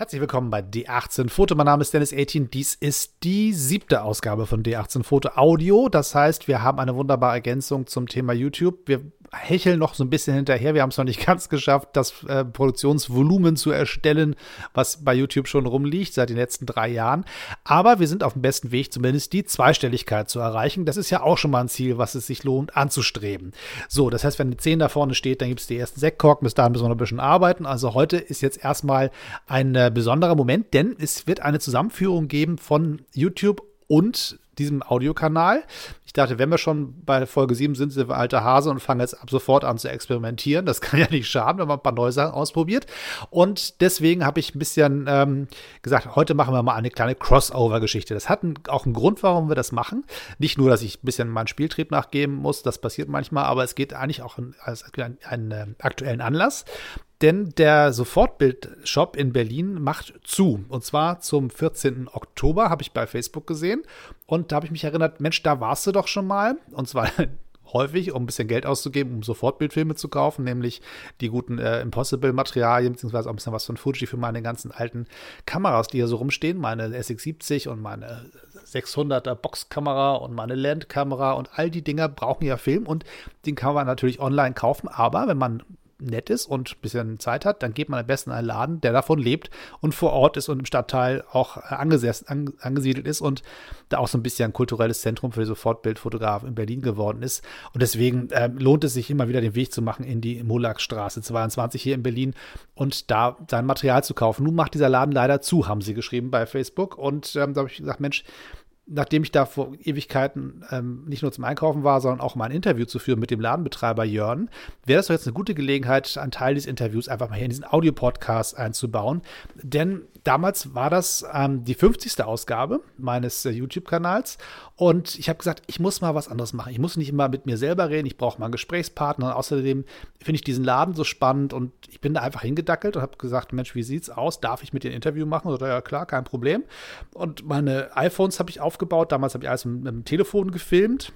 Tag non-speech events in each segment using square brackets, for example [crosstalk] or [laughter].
Herzlich willkommen bei D18 Foto. Mein Name ist Dennis 18. Dies ist die siebte Ausgabe von D18 Foto Audio. Das heißt, wir haben eine wunderbare Ergänzung zum Thema YouTube. Wir hecheln noch so ein bisschen hinterher. Wir haben es noch nicht [laughs] ganz geschafft, das äh, Produktionsvolumen zu erstellen, was bei YouTube schon rumliegt seit den letzten drei Jahren. Aber wir sind auf dem besten Weg, zumindest die Zweistelligkeit zu erreichen. Das ist ja auch schon mal ein Ziel, was es sich lohnt anzustreben. So, das heißt, wenn eine 10 da vorne steht, dann gibt es die ersten Sektkorken. Bis dahin müssen wir noch ein bisschen arbeiten. Also heute ist jetzt erstmal ein äh, besonderer Moment, denn es wird eine Zusammenführung geben von YouTube und diesem Audiokanal. Ich dachte, wenn wir schon bei Folge 7 sind, sind wir alter Hase und fangen jetzt ab sofort an zu experimentieren. Das [laughs] kann ja nicht schaden, wenn man ein paar neue Sachen ausprobiert. Und deswegen habe ich ein bisschen ähm, gesagt, heute machen wir mal eine kleine Crossover-Geschichte. Das hat auch einen Grund, warum wir das machen. Nicht nur, dass ich ein bisschen meinen Spieltrieb nachgeben muss, das passiert manchmal, aber es geht eigentlich auch einen, einen äh, aktuellen Anlass denn der Sofortbild-Shop in Berlin macht zu. Und zwar zum 14. Oktober, habe ich bei Facebook gesehen. Und da habe ich mich erinnert, Mensch, da warst du doch schon mal. Und zwar [laughs] häufig, um ein bisschen Geld auszugeben, um Sofortbildfilme zu kaufen, nämlich die guten äh, Impossible-Materialien, beziehungsweise auch ein bisschen was von Fuji für meine ganzen alten Kameras, die hier so rumstehen. Meine SX70 und meine 600er Boxkamera und meine Landkamera und all die Dinger brauchen ja Film und den kann man natürlich online kaufen. Aber wenn man nett ist und ein bisschen Zeit hat, dann geht man am besten in einen Laden, der davon lebt und vor Ort ist und im Stadtteil auch angesessen, an, angesiedelt ist und da auch so ein bisschen ein kulturelles Zentrum für Sofortbildfotografen in Berlin geworden ist. Und deswegen äh, lohnt es sich immer wieder den Weg zu machen in die Molakstraße 22 hier in Berlin und da sein Material zu kaufen. Nun macht dieser Laden leider zu, haben sie geschrieben bei Facebook. Und ähm, da habe ich gesagt, Mensch, nachdem ich da vor Ewigkeiten ähm, nicht nur zum Einkaufen war, sondern auch mal ein Interview zu führen mit dem Ladenbetreiber Jörn, wäre das doch jetzt eine gute Gelegenheit, einen Teil dieses Interviews einfach mal hier in diesen Audio-Podcast einzubauen. Denn damals war das ähm, die 50. Ausgabe meines äh, YouTube-Kanals und ich habe gesagt, ich muss mal was anderes machen. Ich muss nicht immer mit mir selber reden, ich brauche mal einen Gesprächspartner. Und außerdem finde ich diesen Laden so spannend und ich bin da einfach hingedackelt und habe gesagt, Mensch, wie sieht's aus? Darf ich mit dir ein Interview machen? Oder ja, klar, kein Problem. Und meine iPhones habe ich aufgebaut. Damals habe ich alles mit, mit dem Telefon gefilmt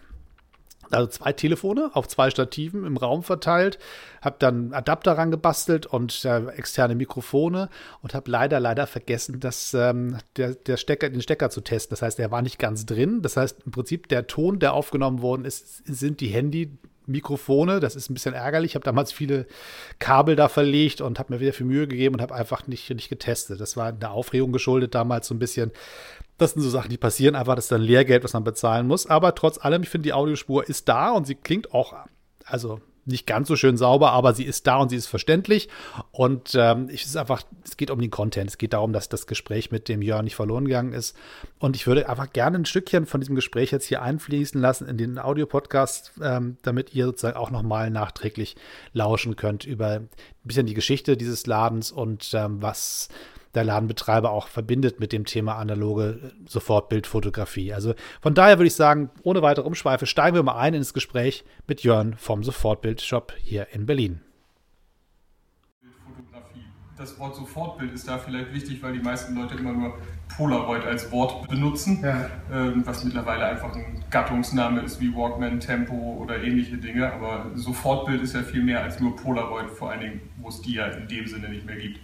also zwei Telefone auf zwei Stativen im Raum verteilt, habe dann Adapter rangebastelt und äh, externe Mikrofone und habe leider, leider vergessen, dass ähm, der, der Stecker, den Stecker zu testen. Das heißt, er war nicht ganz drin. Das heißt, im Prinzip der Ton, der aufgenommen worden ist, sind die Handy, Mikrofone. Das ist ein bisschen ärgerlich. Ich habe damals viele Kabel da verlegt und habe mir wieder viel Mühe gegeben und habe einfach nicht, nicht getestet. Das war eine Aufregung geschuldet damals so ein bisschen. Das sind so Sachen, die passieren. Einfach, das ist dann Lehrgeld, was man bezahlen muss. Aber trotz allem, ich finde, die Audiospur ist da und sie klingt auch, also nicht ganz so schön sauber, aber sie ist da und sie ist verständlich. Und ähm, es ist einfach, es geht um den Content. Es geht darum, dass das Gespräch mit dem Jörn nicht verloren gegangen ist. Und ich würde einfach gerne ein Stückchen von diesem Gespräch jetzt hier einfließen lassen in den Audiopodcast, ähm, damit ihr sozusagen auch nochmal nachträglich lauschen könnt über ein bisschen die Geschichte dieses Ladens und ähm, was der Ladenbetreiber auch verbindet mit dem Thema analoge Sofortbildfotografie. Also von daher würde ich sagen, ohne weitere Umschweife steigen wir mal ein ins Gespräch mit Jörn vom Sofortbildshop hier in Berlin. Das Wort Sofortbild ist da vielleicht wichtig, weil die meisten Leute immer nur Polaroid als Wort benutzen, ja. ähm, was mittlerweile einfach ein Gattungsname ist wie Walkman, Tempo oder ähnliche Dinge. Aber Sofortbild ist ja viel mehr als nur Polaroid, vor allen Dingen, wo es die ja in dem Sinne nicht mehr gibt.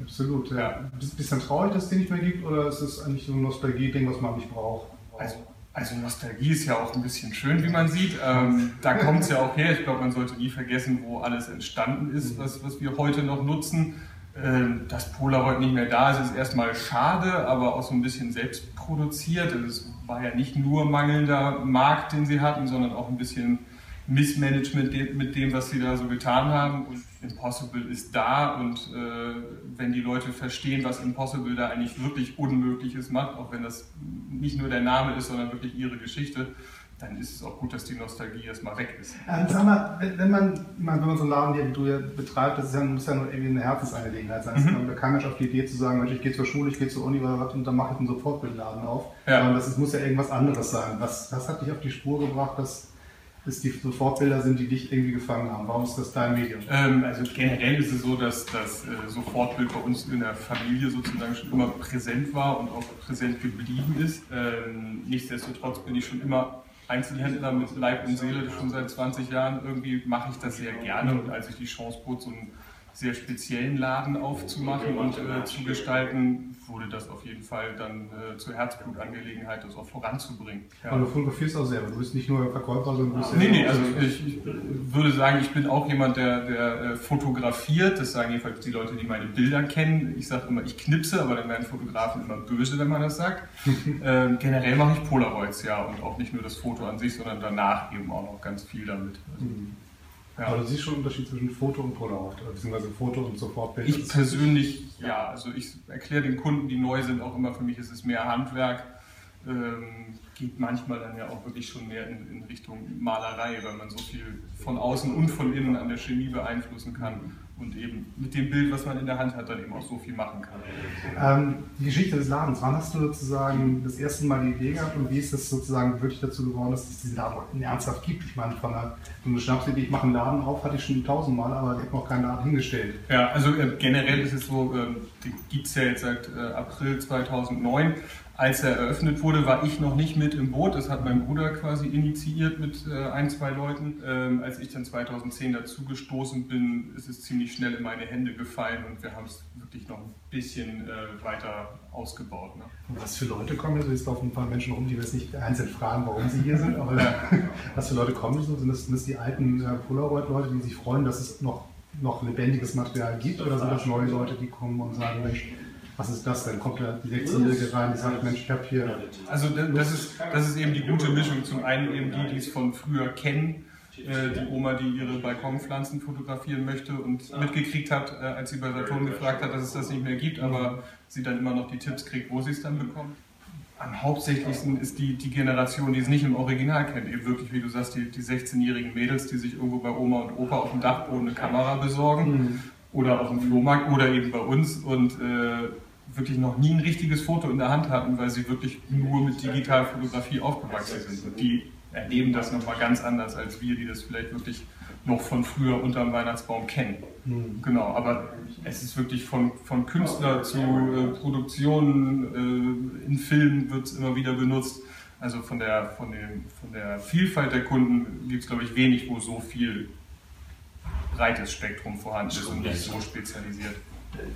Absolut, ja. Bist bisschen traurig, dass es die nicht mehr gibt oder ist es eigentlich so ein Nostalgie-Ding, was man nicht braucht? Also, also, Nostalgie ist ja auch ein bisschen schön, wie man sieht. Ähm, da kommt es ja auch her. Ich glaube, man sollte nie vergessen, wo alles entstanden ist, mhm. was, was wir heute noch nutzen. Ähm, dass Polaroid nicht mehr da ist, ist erstmal schade, aber auch so ein bisschen selbst produziert. Also es war ja nicht nur mangelnder Markt, den sie hatten, sondern auch ein bisschen Missmanagement mit dem, was sie da so getan haben. Und Impossible ist da und äh, wenn die Leute verstehen, was Impossible da eigentlich wirklich Unmögliches macht, auch wenn das nicht nur der Name ist, sondern wirklich ihre Geschichte, dann ist es auch gut, dass die Nostalgie erstmal weg ist. Ähm, sag mal, wenn man, wenn man so einen Laden wie du ja betreibt, das ist ja, muss ja nur irgendwie eine Herzensangelegenheit sein. Mhm. Da kann Mensch auf die Idee zu sagen, Mensch, ich gehe zur Schule, ich gehe zur Uni oder was und dann mache ich einen Sofortbildladen auf. Ja. Sondern das muss ja irgendwas anderes sein. Was, was hat dich auf die Spur gebracht, dass es die Sofortbilder sind, die dich irgendwie gefangen haben? Warum ist das dein Medium? Ähm, also generell ist es so, dass das äh, Sofortbild bei uns in der Familie sozusagen schon immer präsent war und auch präsent geblieben ist. Ähm, nichtsdestotrotz bin ich schon immer Einzelhändler mit Leib und Seele, schon seit 20 Jahren. Irgendwie mache ich das sehr gerne und als ich die Chance bot, so ein sehr speziellen Laden aufzumachen und äh, zu gestalten, wurde das auf jeden Fall dann äh, zur Herzblutangelegenheit, das auch voranzubringen. Ja. Aber du fotografierst auch selber, du bist nicht nur Verkäufer, sondern du bist Nee, nee, also ich, ich, würde sagen, ich bin auch jemand, der, der äh, fotografiert, das sagen jedenfalls die Leute, die meine Bilder kennen. Ich sage immer, ich knipse, aber dann werden Fotografen immer böse, wenn man das sagt. [laughs] ähm, generell mache ich Polaroids, ja, und auch nicht nur das Foto an sich, sondern danach eben auch noch ganz viel damit. Also, mhm. Ja. Aber du siehst schon einen Unterschied zwischen Foto und Polaroid, beziehungsweise Foto und Sofortbild. Ich persönlich, ja, also ich erkläre den Kunden, die neu sind, auch immer, für mich ist es mehr Handwerk. Ähm, geht manchmal dann ja auch wirklich schon mehr in, in Richtung Malerei, weil man so viel von außen und von innen an der Chemie beeinflussen kann und eben mit dem Bild, was man in der Hand hat, dann eben auch so viel machen kann. Ähm, die Geschichte des Ladens, wann hast du sozusagen das erste Mal die Idee gehabt und wie ist es sozusagen wirklich dazu geworden, dass es diesen Laden ernsthaft gibt? Ich meine, von einer, so einer Schnapsidee, ich mache einen Laden auf, hatte ich schon tausendmal, aber ich habe noch keinen Laden hingestellt. Ja, also äh, generell ist es so, äh, die gibt es ja jetzt seit äh, April 2009 als er eröffnet wurde, war ich noch nicht mit im Boot. Das hat mein Bruder quasi initiiert mit äh, ein, zwei Leuten. Ähm, als ich dann 2010 dazugestoßen bin, ist es ziemlich schnell in meine Hände gefallen und wir haben es wirklich noch ein bisschen äh, weiter ausgebaut. Ne? was für Leute kommen hier? So jetzt laufen ein paar Menschen rum, die wir jetzt nicht einzeln fragen, warum sie hier sind, aber [laughs] was für Leute kommen so? Sind das, sind das die alten äh, Polaroid-Leute, die sich freuen, dass es noch, noch lebendiges Material gibt oder sind das neue Leute, die kommen und sagen, Mensch, was ist das denn? Kommt da die 16-Jährige rein, die sagt, Mensch, ich habe hier. Also das ist, das ist eben die gute Mischung. Zum einen eben die, die es von früher kennen, äh, die Oma, die ihre Balkonpflanzen fotografieren möchte und mitgekriegt hat, äh, als sie bei Saturn gefragt hat, dass es das nicht mehr gibt, aber sie dann immer noch die Tipps kriegt, wo sie es dann bekommt. Am hauptsächlichsten ist die, die Generation, die es nicht im Original kennt. Eben wirklich, wie du sagst, die, die 16-jährigen Mädels, die sich irgendwo bei Oma und Opa auf dem Dachboden eine Kamera besorgen. Mhm oder auf dem Flohmarkt oder eben bei uns und äh, wirklich noch nie ein richtiges Foto in der Hand hatten, weil sie wirklich nur mit Digitalfotografie aufgewachsen sind. Und die erleben das nochmal ganz anders als wir, die das vielleicht wirklich noch von früher unterm Weihnachtsbaum kennen. Mhm. Genau, aber es ist wirklich von, von Künstler zu äh, Produktionen äh, in Filmen wird es immer wieder benutzt. Also von der, von, den, von der Vielfalt der Kunden gibt es, glaube ich, wenig, wo so viel breites Spektrum vorhanden ist und nicht so spezialisiert.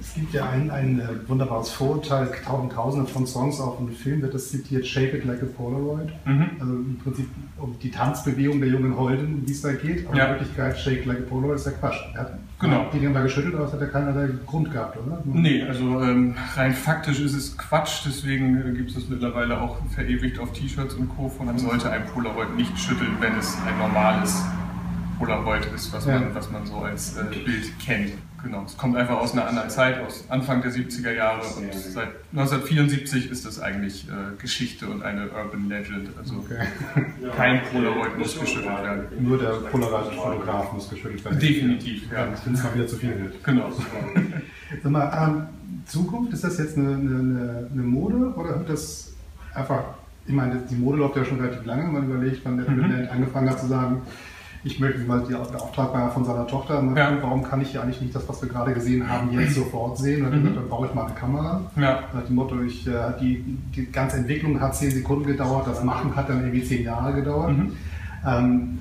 Es gibt ja ein, ein äh, wunderbares Vorurteil, tauchen tausende von Songs auf im Film, wird das zitiert, Shape It Like a Polaroid. Mhm. Also im Prinzip um die Tanzbewegung der jungen Holden, wie es da geht. Aber ja. in Wirklichkeit, Shake Like a Polaroid ist ja Quatsch. Er hat genau. die mal geschüttelt, aber es hat ja keinerlei Grund gehabt, oder? Nee, also ähm, rein faktisch ist es Quatsch, deswegen äh, gibt es das mittlerweile auch verewigt auf T-Shirts und Co. Von man sollte ein Polaroid nicht schütteln, wenn es ein normales Polaroid ist, was, ja. man, was man so als äh, Bild kennt. Genau, es kommt einfach aus einer anderen Zeit, aus Anfang der 70er Jahre und seit 1974 ist das eigentlich äh, Geschichte und eine Urban Legend. Also okay. [laughs] kein Polaroid muss geschüttelt werden. Nur der Polaroid-Fotograf muss geschüttelt werden. Definitiv, ja. Sonst ist es mal wieder zu viel wird. Genau. [laughs] Sag mal, ähm, Zukunft, ist das jetzt eine, eine, eine Mode oder wird das einfach, ich meine, die Mode läuft ja schon relativ lange, man überlegt, wann der mhm. angefangen hat zu sagen, ich möchte mal die, der Auftrag war von seiner Tochter, ne? ja. warum kann ich ja eigentlich nicht das, was wir gerade gesehen haben, jetzt sofort sehen? Und mhm. dann brauche ich mal eine Kamera. Ja. Nach dem Motto, ich, äh, die, die ganze Entwicklung hat zehn Sekunden gedauert, das Machen hat dann irgendwie zehn Jahre gedauert. Mhm. Ähm,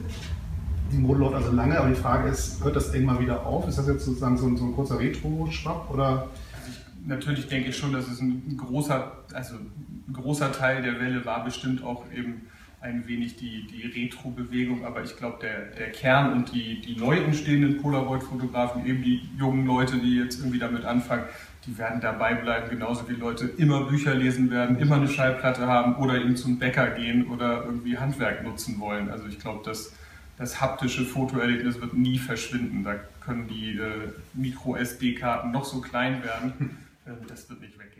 die Mode läuft also lange, aber die Frage ist, hört das irgendwann wieder auf? Ist das jetzt sozusagen so ein, so ein kurzer Retro-Schwapp oder? Also ich, natürlich denke ich schon, dass es ein großer, also ein großer Teil der Welle war bestimmt auch eben ein wenig die, die Retro-Bewegung, aber ich glaube, der, der Kern und die, die neu entstehenden Polaroid-Fotografen, eben die jungen Leute, die jetzt irgendwie damit anfangen, die werden dabei bleiben, genauso wie Leute immer Bücher lesen werden, immer eine Schallplatte haben oder eben zum Bäcker gehen oder irgendwie Handwerk nutzen wollen. Also ich glaube, das, das haptische Fotoerlebnis wird nie verschwinden. Da können die äh, Micro-SD-Karten noch so klein werden. [laughs] das wird nicht weggehen.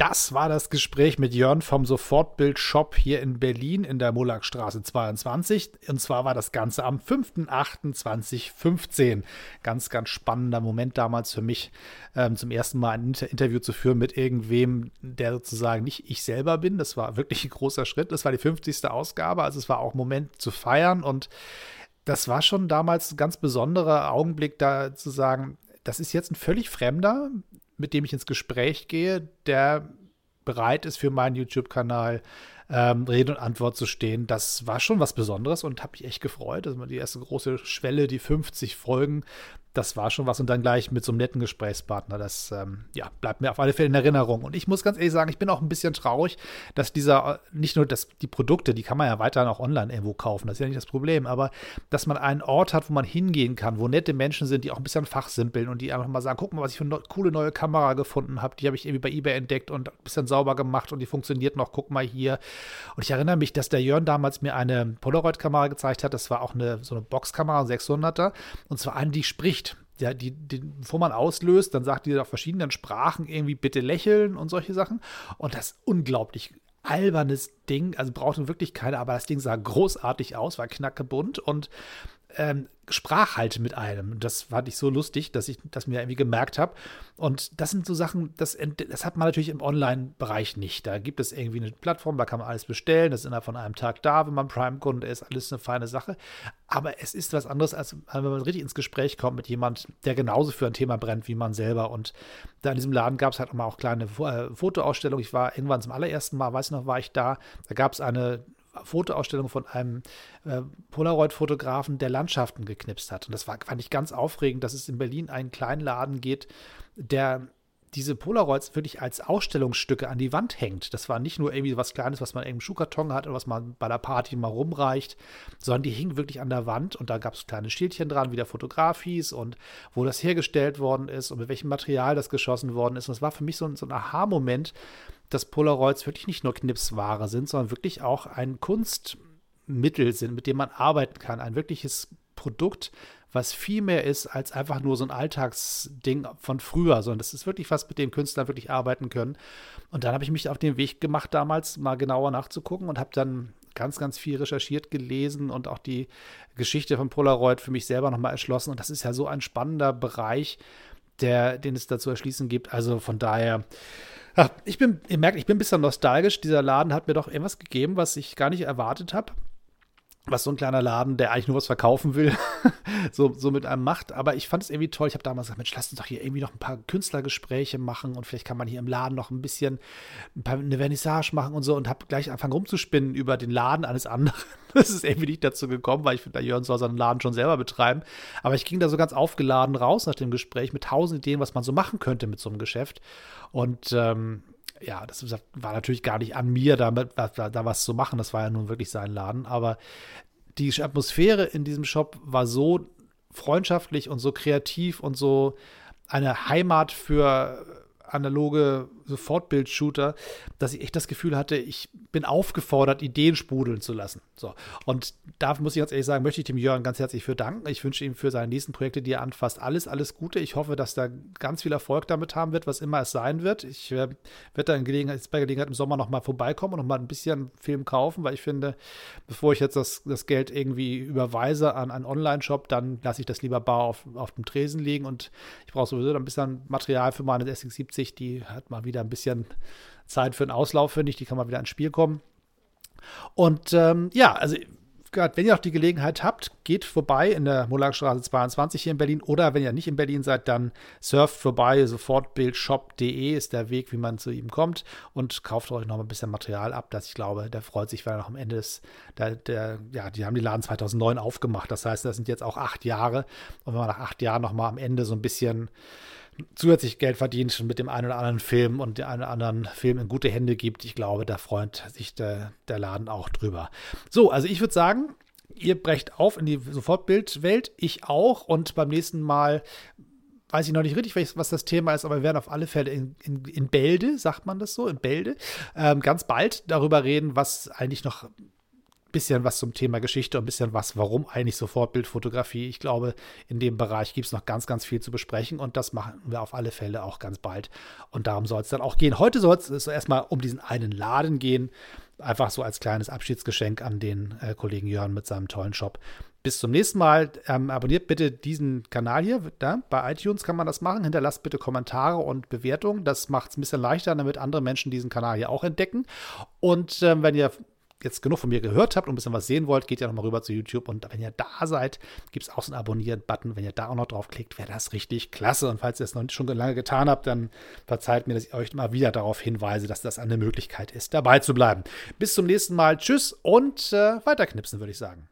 Das war das Gespräch mit Jörn vom Sofortbild-Shop hier in Berlin in der Mollagstraße 22. Und zwar war das Ganze am 5.8.2015. Ganz, ganz spannender Moment damals für mich, ähm, zum ersten Mal ein Inter Interview zu führen mit irgendwem, der sozusagen nicht ich selber bin. Das war wirklich ein großer Schritt. Das war die 50. Ausgabe, also es war auch ein Moment zu feiern. Und das war schon damals ein ganz besonderer Augenblick, da zu sagen, das ist jetzt ein völlig Fremder, mit dem ich ins Gespräch gehe, der bereit ist für meinen YouTube-Kanal ähm, Rede und Antwort zu stehen. Das war schon was Besonderes und habe mich echt gefreut. Das war die erste große Schwelle, die 50 Folgen das war schon was und dann gleich mit so einem netten Gesprächspartner. Das ähm, ja, bleibt mir auf alle Fälle in Erinnerung. Und ich muss ganz ehrlich sagen, ich bin auch ein bisschen traurig, dass dieser, nicht nur das, die Produkte, die kann man ja weiterhin auch online irgendwo kaufen, das ist ja nicht das Problem, aber dass man einen Ort hat, wo man hingehen kann, wo nette Menschen sind, die auch ein bisschen fachsimpeln und die einfach mal sagen, guck mal, was ich für eine coole neue Kamera gefunden habe, die habe ich irgendwie bei eBay entdeckt und ein bisschen sauber gemacht und die funktioniert noch, guck mal hier. Und ich erinnere mich, dass der Jörn damals mir eine Polaroid-Kamera gezeigt hat, das war auch eine, so eine Boxkamera, 600er, und zwar eine, die spricht. Ja, die, die, bevor man auslöst, dann sagt die auf verschiedenen Sprachen irgendwie bitte lächeln und solche Sachen. Und das ist unglaublich albernes Ding, also brauchte wirklich keine, aber das Ding sah großartig aus, war knackebunt und ähm, sprach halt mit einem. Das fand ich so lustig, dass ich das mir irgendwie gemerkt habe. Und das sind so Sachen, das, das hat man natürlich im Online-Bereich nicht. Da gibt es irgendwie eine Plattform, da kann man alles bestellen. Das ist innerhalb von einem Tag da, wenn man Prime-Kunde ist. Alles eine feine Sache. Aber es ist was anderes, als wenn man richtig ins Gespräch kommt mit jemand, der genauso für ein Thema brennt wie man selber. Und da in diesem Laden gab es halt auch mal auch kleine äh, Fotoausstellungen. Ich war irgendwann zum allerersten Mal, weiß ich noch, war ich da. Da gab es eine Fotoausstellung von einem äh, Polaroid-Fotografen, der Landschaften geknipst hat. Und das war, fand ich ganz aufregend, dass es in Berlin einen kleinen Laden geht, der diese Polaroids wirklich als Ausstellungsstücke an die Wand hängt. Das war nicht nur irgendwie was Kleines, was man im Schuhkarton hat oder was man bei der Party mal rumreicht, sondern die hingen wirklich an der Wand und da gab es kleine Schildchen dran, wie der Fotograf hieß und wo das hergestellt worden ist und mit welchem Material das geschossen worden ist. Und das war für mich so, so ein Aha-Moment, dass Polaroids wirklich nicht nur Knipsware sind, sondern wirklich auch ein Kunstmittel sind, mit dem man arbeiten kann. Ein wirkliches Produkt, was viel mehr ist als einfach nur so ein Alltagsding von früher, sondern das ist wirklich was, mit dem Künstler wirklich arbeiten können. Und dann habe ich mich auf den Weg gemacht, damals mal genauer nachzugucken und habe dann ganz, ganz viel recherchiert, gelesen und auch die Geschichte von Polaroid für mich selber nochmal erschlossen. Und das ist ja so ein spannender Bereich, der, den es da zu erschließen gibt. Also von daher Ach, ich bin, ihr merkt, ich bin ein bisschen nostalgisch. Dieser Laden hat mir doch irgendwas gegeben, was ich gar nicht erwartet habe was so ein kleiner Laden, der eigentlich nur was verkaufen will, [laughs] so, so mit einem macht. Aber ich fand es irgendwie toll. Ich habe damals gesagt, Mensch, lass uns doch hier irgendwie noch ein paar Künstlergespräche machen und vielleicht kann man hier im Laden noch ein bisschen ein paar, eine Vernissage machen und so und habe gleich angefangen rumzuspinnen über den Laden eines anderen. [laughs] Das ist irgendwie nicht dazu gekommen, weil ich finde, Jörn soll seinen Laden schon selber betreiben. Aber ich ging da so ganz aufgeladen raus nach dem Gespräch mit tausend Ideen, was man so machen könnte mit so einem Geschäft. Und ähm, ja, das war natürlich gar nicht an mir, damit, da, da was zu machen. Das war ja nun wirklich sein Laden. Aber die Atmosphäre in diesem Shop war so freundschaftlich und so kreativ und so eine Heimat für analoge Sofortbild-Shooter, dass ich echt das Gefühl hatte, ich bin aufgefordert, Ideen sprudeln zu lassen. So. Und da muss ich ganz ehrlich sagen, möchte ich dem Jörn ganz herzlich für danken. Ich wünsche ihm für seine nächsten Projekte, die er anfasst, alles, alles Gute. Ich hoffe, dass er ganz viel Erfolg damit haben wird, was immer es sein wird. Ich äh, werde da in Gelegenheit, bei Gelegenheit im Sommer nochmal vorbeikommen und nochmal ein bisschen Film kaufen, weil ich finde, bevor ich jetzt das, das Geld irgendwie überweise an einen Online-Shop, dann lasse ich das lieber bar auf, auf dem Tresen liegen und ich brauche sowieso ein bisschen Material für meine SX70, die hat mal wieder wieder ein bisschen Zeit für einen Auslauf, finde ich. Die kann mal wieder ins Spiel kommen. Und ähm, ja, also wenn ihr auch die Gelegenheit habt, geht vorbei in der Mollagstraße 22 hier in Berlin oder wenn ihr nicht in Berlin seid, dann surft vorbei. Sofortbildshop.de ist der Weg, wie man zu ihm kommt und kauft euch noch ein bisschen Material ab, das ich glaube, der freut sich, weil er noch am Ende ist. Der, der, ja, die haben die Laden 2009 aufgemacht. Das heißt, das sind jetzt auch acht Jahre. Und wenn man nach acht Jahren noch mal am Ende so ein bisschen zusätzlich Geld verdient mit dem einen oder anderen Film und den einen oder anderen Film in gute Hände gibt, ich glaube, da freut sich der, der Laden auch drüber. So, also ich würde sagen, ihr brecht auf in die Sofortbildwelt, ich auch. Und beim nächsten Mal weiß ich noch nicht richtig, was das Thema ist, aber wir werden auf alle Fälle in, in, in Bälde, sagt man das so, in Bälde, ähm, ganz bald darüber reden, was eigentlich noch bisschen was zum Thema Geschichte und ein bisschen was, warum eigentlich sofort Bildfotografie. Ich glaube, in dem Bereich gibt es noch ganz, ganz viel zu besprechen und das machen wir auf alle Fälle auch ganz bald. Und darum soll es dann auch gehen. Heute soll es erstmal um diesen einen Laden gehen. Einfach so als kleines Abschiedsgeschenk an den äh, Kollegen Jörn mit seinem tollen Shop. Bis zum nächsten Mal. Ähm, abonniert bitte diesen Kanal hier. Da, bei iTunes kann man das machen. Hinterlasst bitte Kommentare und Bewertungen. Das macht es ein bisschen leichter, damit andere Menschen diesen Kanal hier auch entdecken. Und ähm, wenn ihr jetzt genug von mir gehört habt und ein bisschen was sehen wollt, geht ja nochmal rüber zu YouTube. Und wenn ihr da seid, gibt es auch so einen Abonnieren-Button. Wenn ihr da auch noch draufklickt, wäre das richtig klasse. Und falls ihr es noch nicht schon lange getan habt, dann verzeiht mir, dass ich euch immer wieder darauf hinweise, dass das eine Möglichkeit ist, dabei zu bleiben. Bis zum nächsten Mal. Tschüss und äh, weiterknipsen, würde ich sagen.